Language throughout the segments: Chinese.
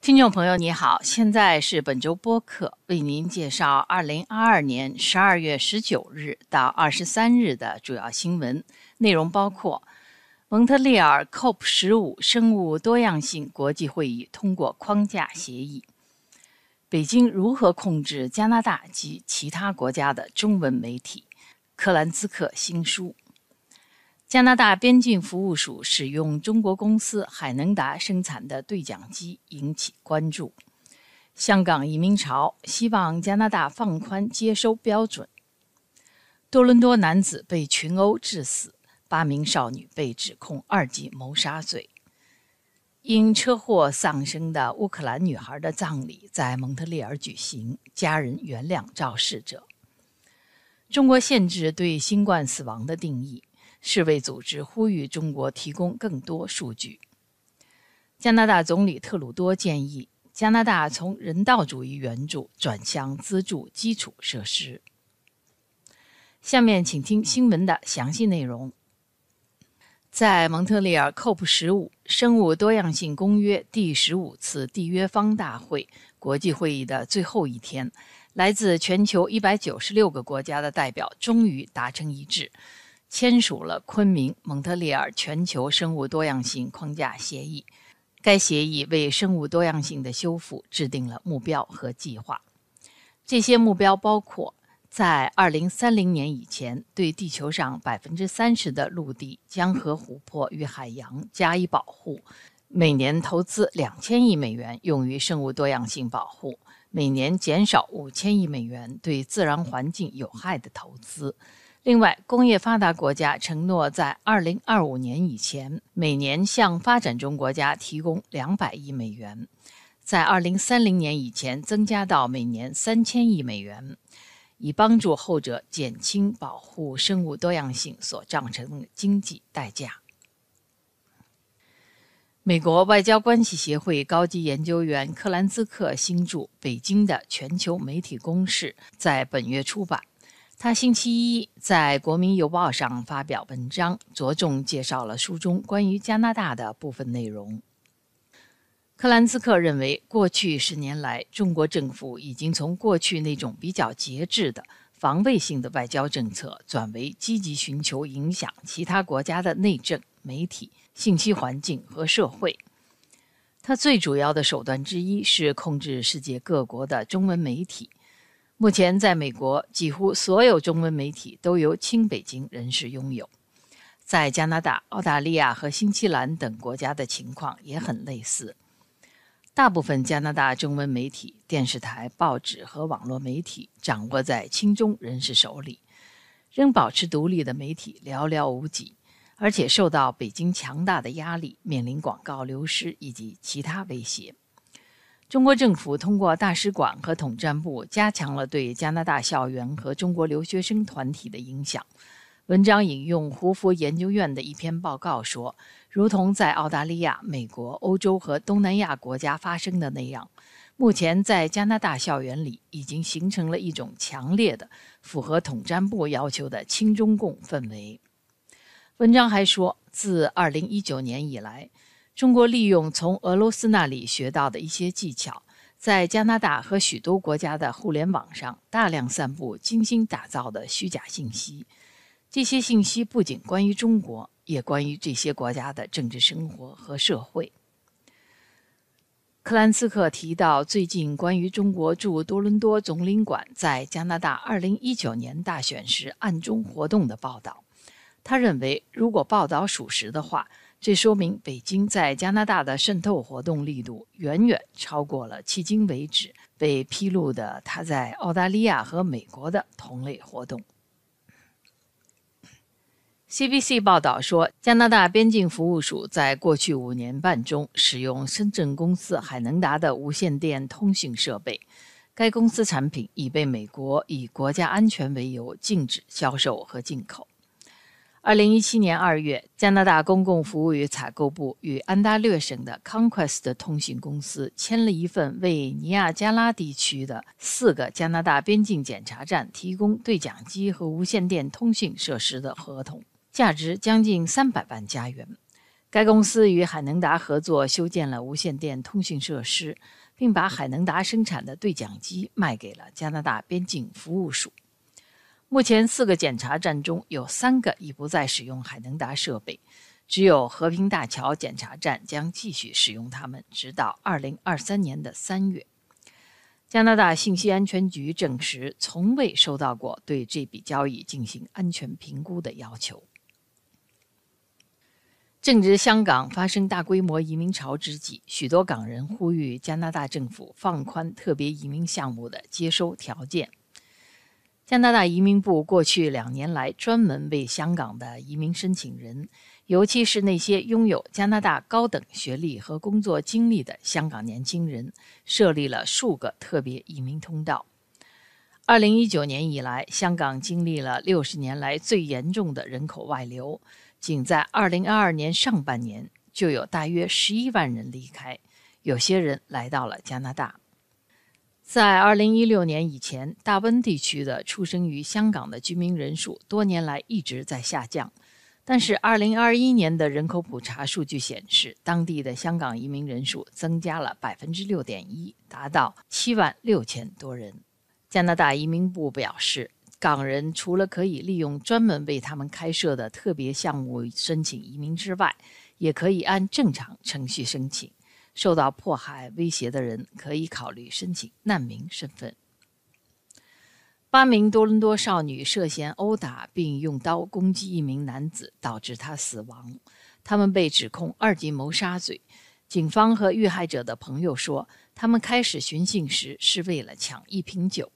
听众朋友，你好，现在是本周播客，为您介绍二零二二年十二月十九日到二十三日的主要新闻内容，包括蒙特利尔 COP 十五生物多样性国际会议通过框架协议，北京如何控制加拿大及其他国家的中文媒体，克兰兹克新书。加拿大边境服务署使用中国公司海能达生产的对讲机引起关注。香港移民潮希望加拿大放宽接收标准。多伦多男子被群殴致死，八名少女被指控二级谋杀罪。因车祸丧生的乌克兰女孩的葬礼在蒙特利尔举行，家人原谅肇事者。中国限制对新冠死亡的定义。世卫组织呼吁中国提供更多数据。加拿大总理特鲁多建议加拿大从人道主义援助转向资助基础设施。下面请听新闻的详细内容。在蒙特利尔 COP 十五生物多样性公约第十五次缔约方大会国际会议的最后一天，来自全球一百九十六个国家的代表终于达成一致。签署了昆明蒙特利尔全球生物多样性框架协议。该协议为生物多样性的修复制定了目标和计划。这些目标包括：在2030年以前，对地球上30%的陆地、江河、湖泊与海洋加以保护；每年投资2000亿美元用于生物多样性保护；每年减少5000亿美元对自然环境有害的投资。另外，工业发达国家承诺在2025年以前，每年向发展中国家提供200亿美元；在2030年以前，增加到每年3000亿美元，以帮助后者减轻保护生物多样性所造成的经济代价。美国外交关系协会高级研究员克兰兹克新著《北京的全球媒体攻势》在本月出版。他星期一在《国民邮报》上发表文章，着重介绍了书中关于加拿大的部分内容。克兰兹克认为，过去十年来，中国政府已经从过去那种比较节制的防卫性的外交政策，转为积极寻求影响其他国家的内政、媒体、信息环境和社会。他最主要的手段之一是控制世界各国的中文媒体。目前，在美国，几乎所有中文媒体都由亲北京人士拥有。在加拿大、澳大利亚和新西兰等国家的情况也很类似。大部分加拿大中文媒体、电视台、报纸和网络媒体掌握在亲中人士手里，仍保持独立的媒体寥寥无几，而且受到北京强大的压力，面临广告流失以及其他威胁。中国政府通过大使馆和统战部加强了对加拿大校园和中国留学生团体的影响。文章引用胡佛研究院的一篇报告说：“如同在澳大利亚、美国、欧洲和东南亚国家发生的那样，目前在加拿大校园里已经形成了一种强烈的、符合统战部要求的亲中共氛围。”文章还说，自2019年以来。中国利用从俄罗斯那里学到的一些技巧，在加拿大和许多国家的互联网上大量散布精心打造的虚假信息。这些信息不仅关于中国，也关于这些国家的政治生活和社会。克兰斯克提到最近关于中国驻多伦多总领馆在加拿大2019年大选时暗中活动的报道。他认为，如果报道属实的话，这说明北京在加拿大的渗透活动力度远远超过了迄今为止被披露的他在澳大利亚和美国的同类活动。CBC 报道说，加拿大边境服务署在过去五年半中使用深圳公司海能达的无线电通讯设备，该公司产品已被美国以国家安全为由禁止销售和进口。二零一七年二月，加拿大公共服务与采购部与安大略省的 Conquest 通信公司签了一份为尼亚加拉地区的四个加拿大边境检查站提供对讲机和无线电通讯设施的合同，价值将近三百万加元。该公司与海能达合作修建了无线电通讯设施，并把海能达生产的对讲机卖给了加拿大边境服务署。目前，四个检查站中有三个已不再使用海能达设备，只有和平大桥检查站将继续使用它们，直到2023年的三月。加拿大信息安全局证实，从未收到过对这笔交易进行安全评估的要求。正值香港发生大规模移民潮之际，许多港人呼吁加拿大政府放宽特别移民项目的接收条件。加拿大移民部过去两年来专门为香港的移民申请人，尤其是那些拥有加拿大高等学历和工作经历的香港年轻人，设立了数个特别移民通道。二零一九年以来，香港经历了六十年来最严重的人口外流，仅在二零二二年上半年就有大约十一万人离开，有些人来到了加拿大。在2016年以前，大温地区的出生于香港的居民人数多年来一直在下降。但是，2021年的人口普查数据显示，当地的香港移民人数增加了6.1%，达到7万6千多人。加拿大移民部表示，港人除了可以利用专门为他们开设的特别项目申请移民之外，也可以按正常程序申请。受到迫害威胁的人可以考虑申请难民身份。八名多伦多少女涉嫌殴打并用刀攻击一名男子，导致他死亡。他们被指控二级谋杀罪。警方和遇害者的朋友说，他们开始寻衅时是为了抢一瓶酒。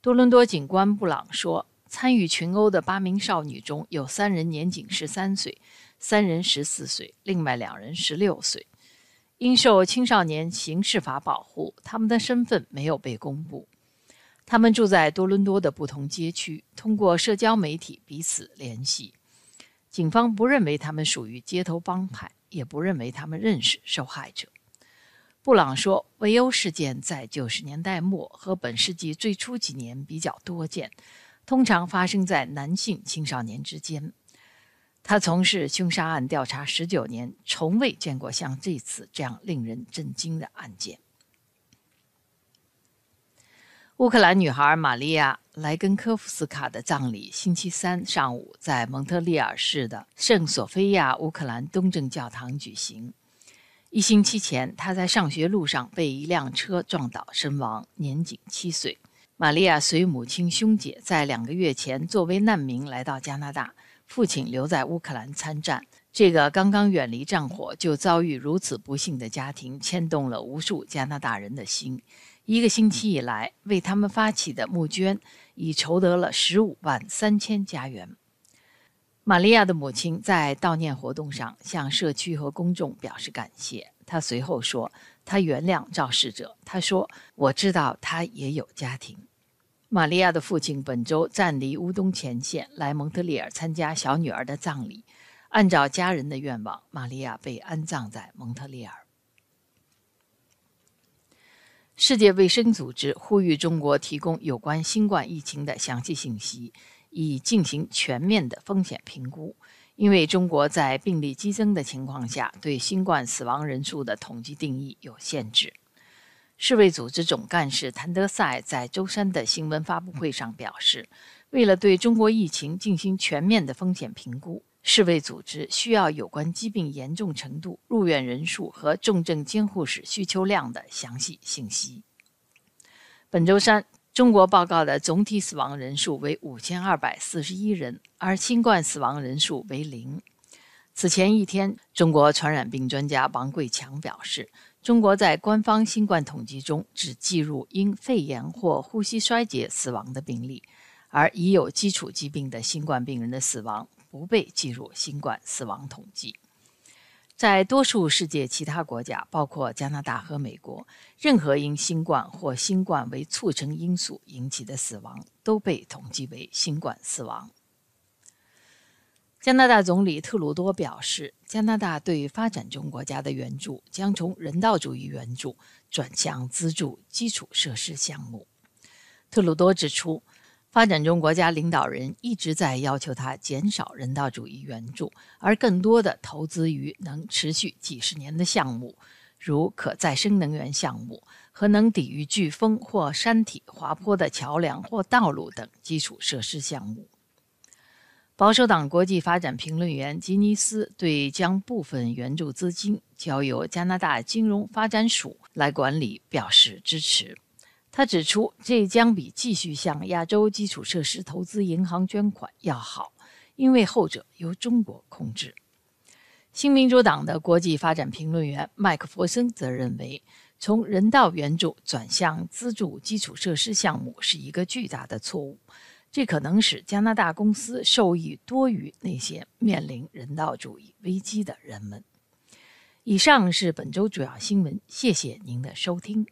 多伦多警官布朗说，参与群殴的八名少女中有三人年仅十三岁，三人十四岁，另外两人十六岁。因受青少年刑事法保护，他们的身份没有被公布。他们住在多伦多的不同街区，通过社交媒体彼此联系。警方不认为他们属于街头帮派，也不认为他们认识受害者。布朗说：“围殴事件在九十年代末和本世纪最初几年比较多见，通常发生在男性青少年之间。”他从事凶杀案调查十九年，从未见过像这次这样令人震惊的案件。乌克兰女孩玛利亚·莱根科夫斯卡的葬礼星期三上午在蒙特利尔市的圣索菲亚乌克兰东正教堂举行。一星期前，她在上学路上被一辆车撞倒身亡，年仅七岁。玛利亚随母亲、兄姐在两个月前作为难民来到加拿大。父亲留在乌克兰参战，这个刚刚远离战火就遭遇如此不幸的家庭，牵动了无数加拿大人的心。一个星期以来，为他们发起的募捐已筹得了十五万三千加元。玛利亚的母亲在悼念活动上向社区和公众表示感谢。她随后说：“她原谅肇事者。”她说：“我知道他也有家庭。”玛利亚的父亲本周暂离乌东前线，来蒙特利尔参加小女儿的葬礼。按照家人的愿望，玛利亚被安葬在蒙特利尔。世界卫生组织呼吁中国提供有关新冠疫情的详细信息，以进行全面的风险评估。因为中国在病例激增的情况下，对新冠死亡人数的统计定义有限制。世卫组织总干事谭德赛在周三的新闻发布会上表示，为了对中国疫情进行全面的风险评估，世卫组织需要有关疾病严重程度、入院人数和重症监护室需求量的详细信息。本周三，中国报告的总体死亡人数为五千二百四十一人，而新冠死亡人数为零。此前一天，中国传染病专家王贵强表示。中国在官方新冠统计中只计入因肺炎或呼吸衰竭死亡的病例，而已有基础疾病的新冠病人的死亡不被计入新冠死亡统计。在多数世界其他国家，包括加拿大和美国，任何因新冠或新冠为促成因素引起的死亡都被统计为新冠死亡。加拿大总理特鲁多表示，加拿大对发展中国家的援助将从人道主义援助转向资助基础设施项目。特鲁多指出，发展中国家领导人一直在要求他减少人道主义援助，而更多的投资于能持续几十年的项目，如可再生能源项目和能抵御飓风或山体滑坡的桥梁或道路等基础设施项目。保守党国际发展评论员吉尼斯对将部分援助资金交由加拿大金融发展署来管理表示支持。他指出，这将比继续向亚洲基础设施投资银行捐款要好，因为后者由中国控制。新民主党的国际发展评论员麦克弗森则认为，从人道援助转向资助基础设施项目是一个巨大的错误，这可能使加拿大公司受益多于那些面临人道主义危机的人们。以上是本周主要新闻，谢谢您的收听。